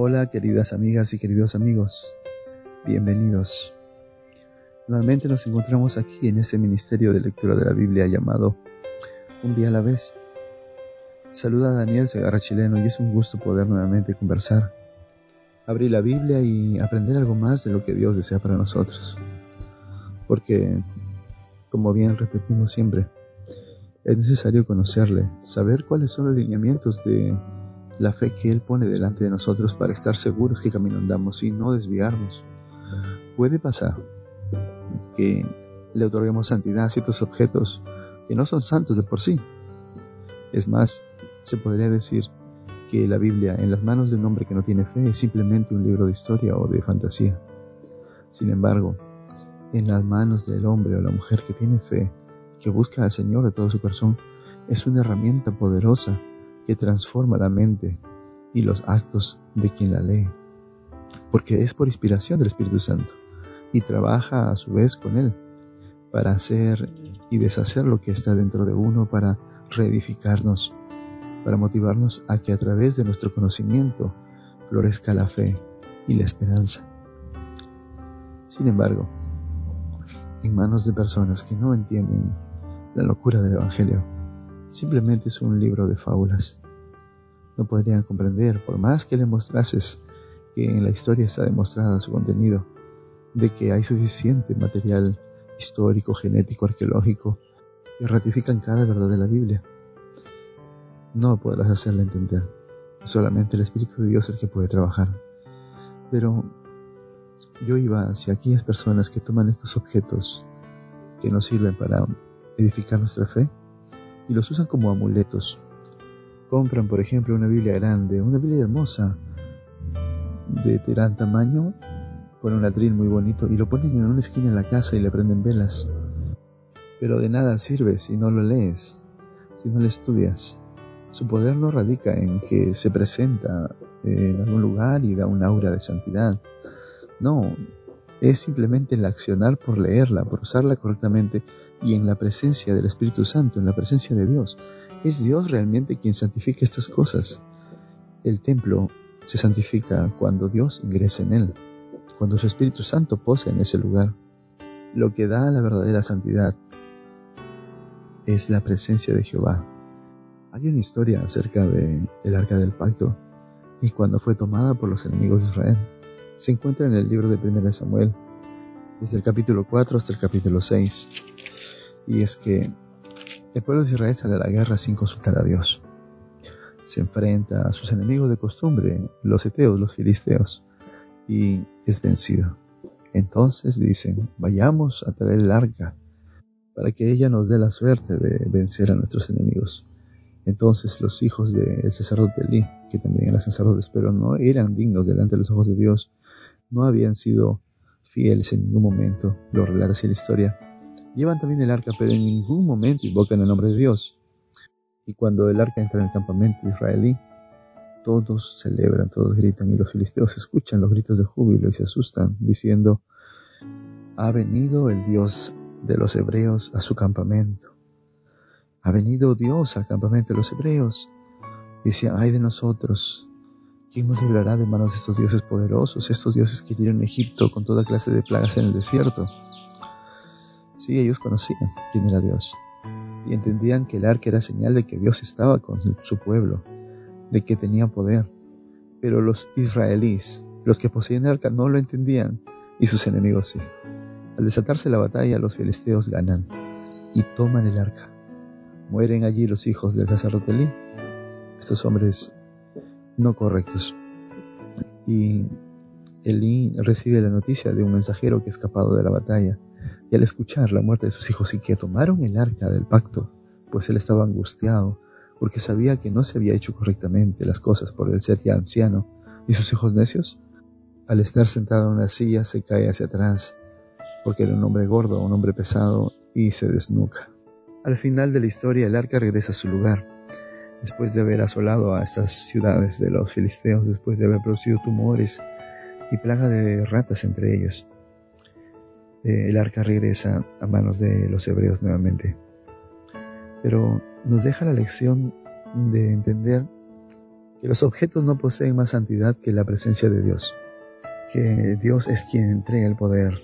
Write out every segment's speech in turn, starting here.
Hola queridas amigas y queridos amigos, bienvenidos. Nuevamente nos encontramos aquí en este ministerio de lectura de la Biblia llamado Un día a la vez. Saluda a Daniel Segarra Chileno y es un gusto poder nuevamente conversar, abrir la Biblia y aprender algo más de lo que Dios desea para nosotros. Porque, como bien repetimos siempre, es necesario conocerle, saber cuáles son los lineamientos de la fe que Él pone delante de nosotros para estar seguros que camino andamos y no desviarnos. Puede pasar que le otorguemos santidad a ciertos objetos que no son santos de por sí. Es más, se podría decir que la Biblia en las manos de un hombre que no tiene fe es simplemente un libro de historia o de fantasía. Sin embargo, en las manos del hombre o la mujer que tiene fe, que busca al Señor de todo su corazón, es una herramienta poderosa que transforma la mente y los actos de quien la lee, porque es por inspiración del Espíritu Santo y trabaja a su vez con él para hacer y deshacer lo que está dentro de uno, para reedificarnos, para motivarnos a que a través de nuestro conocimiento florezca la fe y la esperanza. Sin embargo, en manos de personas que no entienden la locura del Evangelio, simplemente es un libro de fábulas. No podrían comprender, por más que le mostrases que en la historia está demostrada su contenido, de que hay suficiente material histórico, genético, arqueológico, que ratifican cada verdad de la Biblia. No podrás hacerle entender. Solamente el Espíritu de Dios es el que puede trabajar. Pero yo iba hacia aquellas personas que toman estos objetos que nos sirven para edificar nuestra fe y los usan como amuletos. Compran, por ejemplo, una Biblia grande, una Biblia hermosa, de gran tamaño, con un atril muy bonito, y lo ponen en una esquina en la casa y le prenden velas. Pero de nada sirve si no lo lees, si no lo estudias. Su poder no radica en que se presenta en algún lugar y da un aura de santidad. No, es simplemente el accionar por leerla, por usarla correctamente y en la presencia del Espíritu Santo, en la presencia de Dios. Es Dios realmente quien santifica estas cosas. El templo se santifica cuando Dios ingresa en él, cuando su Espíritu Santo posa en ese lugar. Lo que da la verdadera santidad es la presencia de Jehová. Hay una historia acerca de el arca del pacto y cuando fue tomada por los enemigos de Israel se encuentra en el libro de 1 Samuel, desde el capítulo 4 hasta el capítulo 6. Y es que el pueblo de Israel sale a la guerra sin consultar a Dios. Se enfrenta a sus enemigos de costumbre, los eteos, los filisteos, y es vencido. Entonces dicen, vayamos a traer el arca para que ella nos dé la suerte de vencer a nuestros enemigos. Entonces los hijos del sacerdote Elí, que también eran sacerdotes, pero no eran dignos delante de los ojos de Dios, no habían sido fieles en ningún momento, lo relata así la historia. Llevan también el arca, pero en ningún momento invocan el nombre de Dios. Y cuando el arca entra en el campamento israelí, todos celebran, todos gritan, y los filisteos escuchan los gritos de júbilo y se asustan, diciendo, ha venido el Dios de los hebreos a su campamento. Ha venido Dios al campamento de los hebreos. Dice, ay de nosotros, ¿Quién nos librará de manos de estos dioses poderosos, estos dioses que dieron Egipto con toda clase de plagas en el desierto? Sí, ellos conocían quién era Dios y entendían que el arca era señal de que Dios estaba con su pueblo, de que tenía poder. Pero los israelíes, los que poseían el arca, no lo entendían y sus enemigos sí. Al desatarse la batalla, los filisteos ganan y toman el arca. Mueren allí los hijos del sacerdote. Estos hombres no correctos. Y Elí recibe la noticia de un mensajero que ha escapado de la batalla, y al escuchar la muerte de sus hijos y que tomaron el arca del pacto, pues él estaba angustiado, porque sabía que no se había hecho correctamente las cosas por el ser ya anciano, y sus hijos necios, al estar sentado en una silla se cae hacia atrás, porque era un hombre gordo, un hombre pesado, y se desnuca. Al final de la historia el arca regresa a su lugar, después de haber asolado a estas ciudades de los filisteos, después de haber producido tumores y plaga de ratas entre ellos. Eh, el arca regresa a manos de los hebreos nuevamente. Pero nos deja la lección de entender que los objetos no poseen más santidad que la presencia de Dios, que Dios es quien entrega el poder,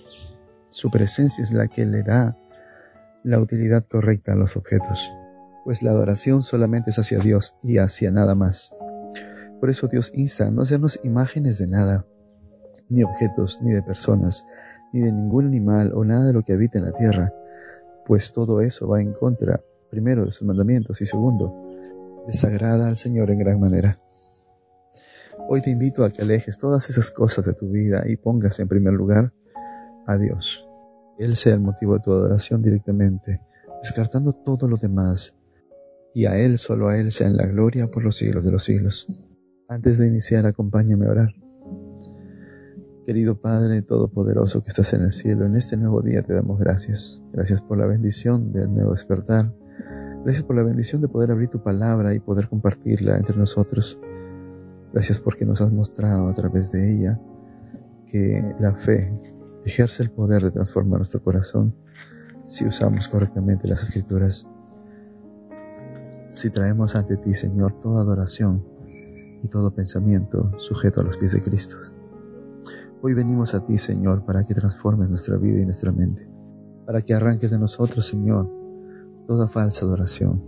su presencia es la que le da la utilidad correcta a los objetos, pues la adoración solamente es hacia Dios y hacia nada más. Por eso Dios insta a no hacernos imágenes de nada, ni objetos, ni de personas, ni de ningún animal o nada de lo que habita en la tierra, pues todo eso va en contra, primero, de sus mandamientos y segundo, desagrada al Señor en gran manera. Hoy te invito a que alejes todas esas cosas de tu vida y pongas en primer lugar a Dios. Él sea el motivo de tu adoración directamente, descartando todo lo demás, y a Él, solo a Él, sea en la gloria por los siglos de los siglos. Antes de iniciar, acompáñame a orar. Querido Padre Todopoderoso que estás en el cielo, en este nuevo día te damos gracias. Gracias por la bendición del nuevo despertar. Gracias por la bendición de poder abrir tu palabra y poder compartirla entre nosotros. Gracias porque nos has mostrado a través de ella que la fe ejerce el poder de transformar nuestro corazón si usamos correctamente las escrituras. Si traemos ante ti, Señor, toda adoración y todo pensamiento sujeto a los pies de Cristo. Hoy venimos a ti, Señor, para que transformes nuestra vida y nuestra mente, para que arranques de nosotros, Señor, toda falsa adoración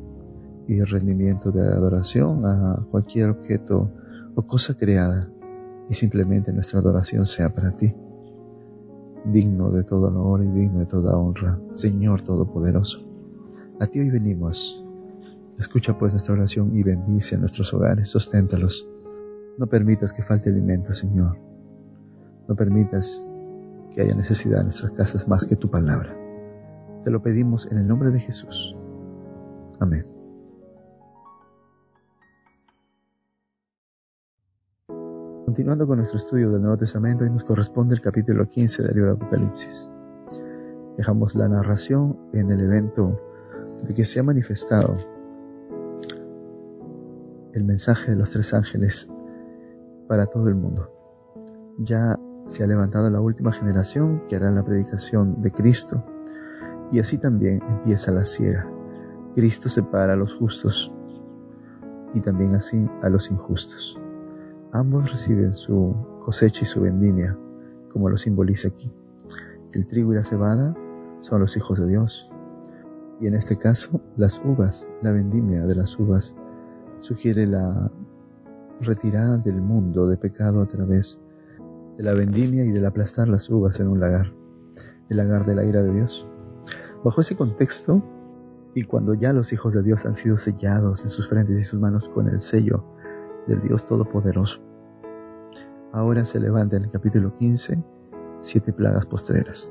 y rendimiento de adoración a cualquier objeto o cosa creada y simplemente nuestra adoración sea para ti, digno de todo honor y digno de toda honra, Señor Todopoderoso. A ti hoy venimos. Escucha pues nuestra oración y bendice a nuestros hogares, susténtalos. No permitas que falte alimento, Señor. No permitas que haya necesidad en nuestras casas más que tu palabra. Te lo pedimos en el nombre de Jesús. Amén. Continuando con nuestro estudio del Nuevo Testamento, hoy nos corresponde el capítulo 15 del libro de Apocalipsis. Dejamos la narración en el evento de que se ha manifestado el mensaje de los tres ángeles para todo el mundo. Ya se ha levantado la última generación que hará la predicación de Cristo y así también empieza la ciega. Cristo separa a los justos y también así a los injustos. Ambos reciben su cosecha y su vendimia, como lo simboliza aquí. El trigo y la cebada son los hijos de Dios. Y en este caso, las uvas, la vendimia de las uvas, sugiere la retirada del mundo de pecado a través de la vendimia y del aplastar las uvas en un lagar, el lagar de la ira de Dios. Bajo ese contexto, y cuando ya los hijos de Dios han sido sellados en sus frentes y sus manos con el sello del Dios Todopoderoso, ahora se levanta en el capítulo 15 siete plagas postreras.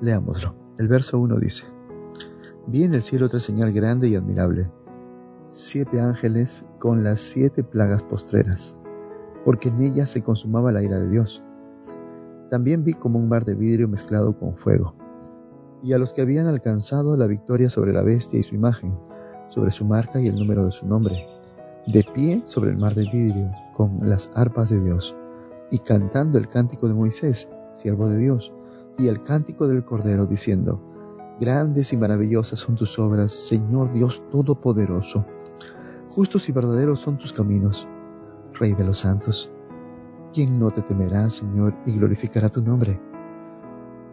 Leámoslo. El verso 1 dice, Vi en el cielo otra señal grande y admirable, siete ángeles con las siete plagas postreras, porque en ellas se consumaba la ira de Dios. También vi como un mar de vidrio mezclado con fuego, y a los que habían alcanzado la victoria sobre la bestia y su imagen, sobre su marca y el número de su nombre, de pie sobre el mar de vidrio, con las arpas de Dios, y cantando el cántico de Moisés, siervo de Dios, y el cántico del Cordero, diciendo, Grandes y maravillosas son tus obras, Señor Dios Todopoderoso. Justos y verdaderos son tus caminos, Rey de los santos. ¿Quién no te temerá, Señor, y glorificará tu nombre?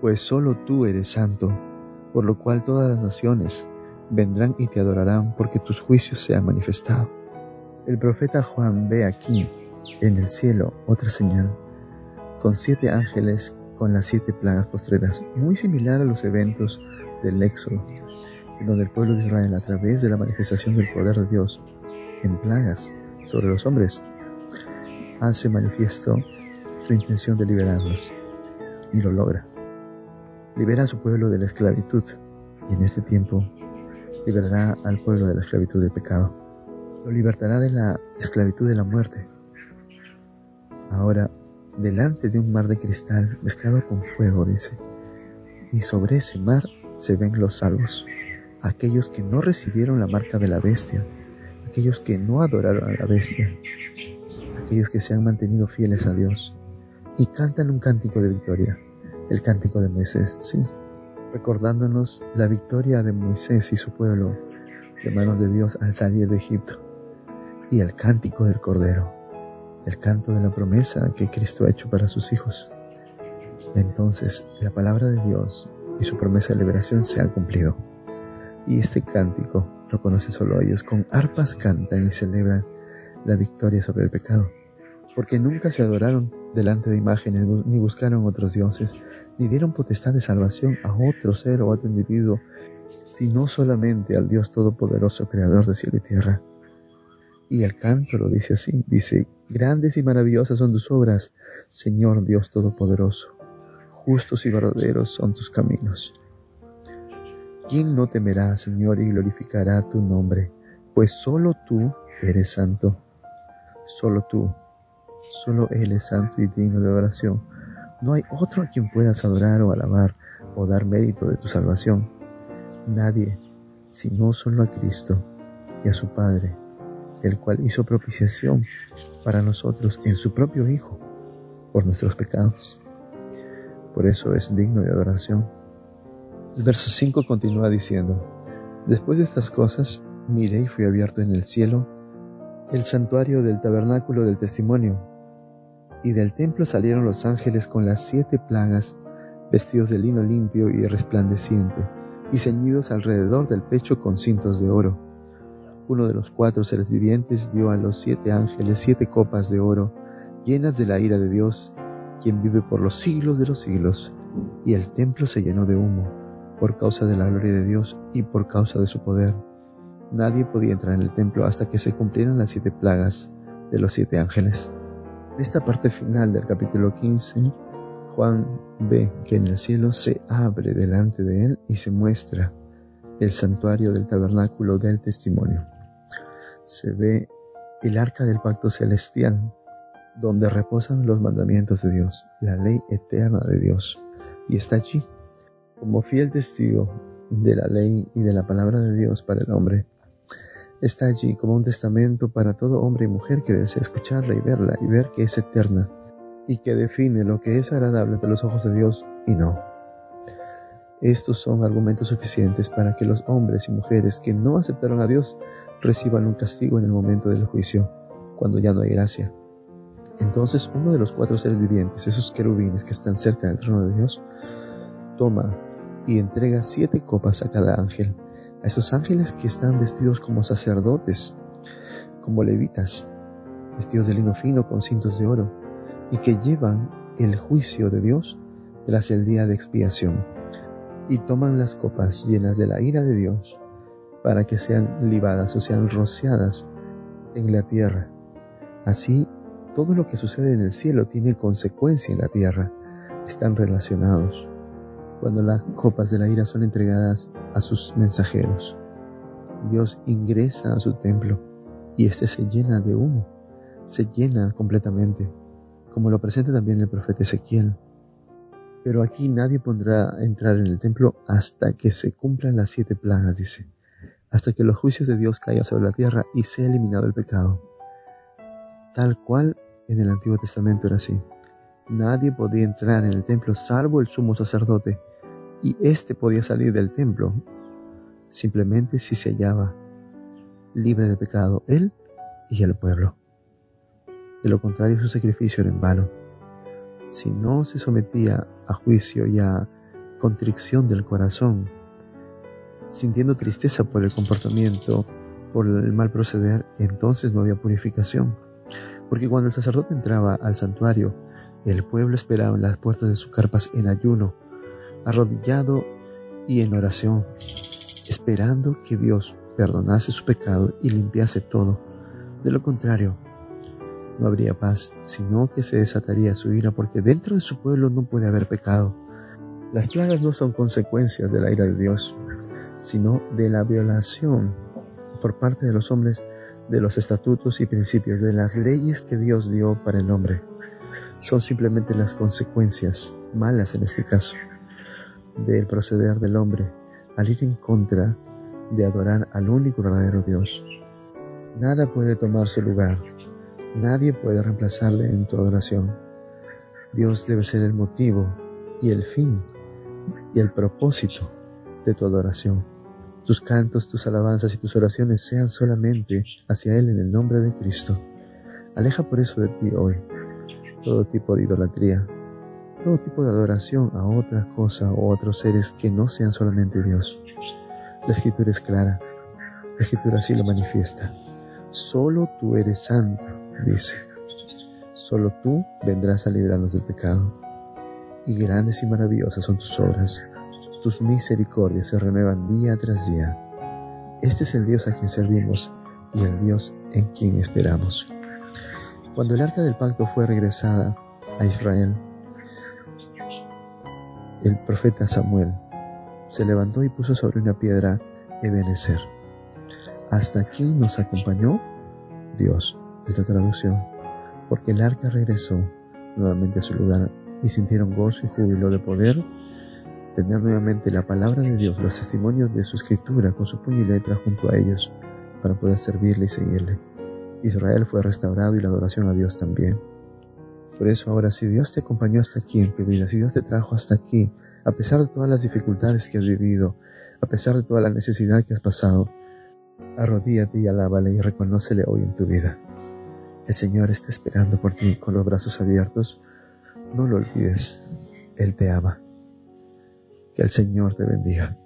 Pues solo tú eres santo, por lo cual todas las naciones vendrán y te adorarán porque tus juicios se han manifestado. El profeta Juan ve aquí, en el cielo, otra señal, con siete ángeles con las siete plagas postreras, muy similar a los eventos del Éxodo, en donde el pueblo de Israel, a través de la manifestación del poder de Dios en plagas sobre los hombres, hace manifiesto su intención de liberarlos y lo logra. Libera a su pueblo de la esclavitud y en este tiempo liberará al pueblo de la esclavitud del pecado. Lo libertará de la esclavitud de la muerte. Ahora, delante de un mar de cristal mezclado con fuego, dice, y sobre ese mar se ven los salvos, aquellos que no recibieron la marca de la bestia, aquellos que no adoraron a la bestia, aquellos que se han mantenido fieles a Dios. Y cantan un cántico de victoria, el cántico de Moisés, sí, recordándonos la victoria de Moisés y su pueblo de manos de Dios al salir de Egipto, y el cántico del Cordero, el canto de la promesa que Cristo ha hecho para sus hijos. Entonces la palabra de Dios y su promesa de liberación se han cumplido. Y este cántico lo conocen solo ellos. Con arpas cantan y celebran la victoria sobre el pecado. Porque nunca se adoraron delante de imágenes, ni buscaron otros dioses, ni dieron potestad de salvación a otro ser o a otro individuo, sino solamente al Dios Todopoderoso, Creador de cielo y tierra. Y el canto lo dice así, dice, grandes y maravillosas son tus obras, Señor Dios Todopoderoso, justos y verdaderos son tus caminos. ¿Quién no temerá, Señor, y glorificará tu nombre? Pues solo tú eres santo, solo tú, solo Él es santo y digno de oración. No hay otro a quien puedas adorar o alabar o dar mérito de tu salvación. Nadie, sino solo a Cristo y a su Padre el cual hizo propiciación para nosotros en su propio Hijo por nuestros pecados. Por eso es digno de adoración. El verso 5 continúa diciendo, Después de estas cosas, miré y fui abierto en el cielo el santuario del tabernáculo del testimonio, y del templo salieron los ángeles con las siete plagas, vestidos de lino limpio y resplandeciente, y ceñidos alrededor del pecho con cintos de oro. Uno de los cuatro seres vivientes dio a los siete ángeles siete copas de oro, llenas de la ira de Dios, quien vive por los siglos de los siglos, y el templo se llenó de humo, por causa de la gloria de Dios y por causa de su poder. Nadie podía entrar en el templo hasta que se cumplieran las siete plagas de los siete ángeles. En esta parte final del capítulo 15, Juan ve que en el cielo se abre delante de él y se muestra el santuario del tabernáculo del testimonio se ve el arca del pacto celestial, donde reposan los mandamientos de Dios, la ley eterna de Dios. Y está allí, como fiel testigo de la ley y de la palabra de Dios para el hombre. Está allí como un testamento para todo hombre y mujer que desea escucharla y verla y ver que es eterna y que define lo que es agradable ante los ojos de Dios y no. Estos son argumentos suficientes para que los hombres y mujeres que no aceptaron a Dios reciban un castigo en el momento del juicio, cuando ya no hay gracia. Entonces uno de los cuatro seres vivientes, esos querubines que están cerca del trono de Dios, toma y entrega siete copas a cada ángel, a esos ángeles que están vestidos como sacerdotes, como levitas, vestidos de lino fino con cintos de oro, y que llevan el juicio de Dios tras el día de expiación y toman las copas llenas de la ira de Dios para que sean libadas o sean rociadas en la tierra. Así, todo lo que sucede en el cielo tiene consecuencia en la tierra, están relacionados. Cuando las copas de la ira son entregadas a sus mensajeros, Dios ingresa a su templo y éste se llena de humo, se llena completamente, como lo presenta también el profeta Ezequiel. Pero aquí nadie podrá entrar en el templo hasta que se cumplan las siete plagas, dice, hasta que los juicios de Dios caigan sobre la tierra y sea eliminado el pecado. Tal cual en el Antiguo Testamento era así. Nadie podía entrar en el templo salvo el sumo sacerdote, y éste podía salir del templo simplemente si se hallaba libre de pecado, él y el pueblo. De lo contrario, su sacrificio era en vano si no se sometía a juicio y a contrición del corazón, sintiendo tristeza por el comportamiento, por el mal proceder, entonces no había purificación. Porque cuando el sacerdote entraba al santuario, el pueblo esperaba en las puertas de sus carpas en ayuno, arrodillado y en oración, esperando que Dios perdonase su pecado y limpiase todo. De lo contrario, no habría paz, sino que se desataría su ira, porque dentro de su pueblo no puede haber pecado. Las plagas no son consecuencias de la ira de Dios, sino de la violación por parte de los hombres de los estatutos y principios, de las leyes que Dios dio para el hombre. Son simplemente las consecuencias, malas en este caso, del proceder del hombre al ir en contra de adorar al único verdadero Dios. Nada puede tomar su lugar, Nadie puede reemplazarle en tu adoración. Dios debe ser el motivo y el fin y el propósito de tu adoración. Tus cantos, tus alabanzas y tus oraciones sean solamente hacia Él en el nombre de Cristo. Aleja por eso de ti hoy todo tipo de idolatría, todo tipo de adoración a otras cosas o otros seres que no sean solamente Dios. La escritura es clara, la escritura así lo manifiesta. Solo tú eres santo, dice. Solo tú vendrás a librarnos del pecado. Y grandes y maravillosas son tus obras. Tus misericordias se renuevan día tras día. Este es el Dios a quien servimos y el Dios en quien esperamos. Cuando el arca del pacto fue regresada a Israel, el profeta Samuel se levantó y puso sobre una piedra Ebenezer. Hasta aquí nos acompañó Dios, es la traducción, porque el arca regresó nuevamente a su lugar y sintieron gozo y júbilo de poder tener nuevamente la palabra de Dios, los testimonios de su escritura con su puño y letra junto a ellos para poder servirle y seguirle. Israel fue restaurado y la adoración a Dios también. Por eso ahora, si Dios te acompañó hasta aquí en tu vida, si Dios te trajo hasta aquí, a pesar de todas las dificultades que has vivido, a pesar de toda la necesidad que has pasado, arrodíate y alábale y reconócele hoy en tu vida. El Señor está esperando por ti con los brazos abiertos. No lo olvides, Él te ama. Que el Señor te bendiga.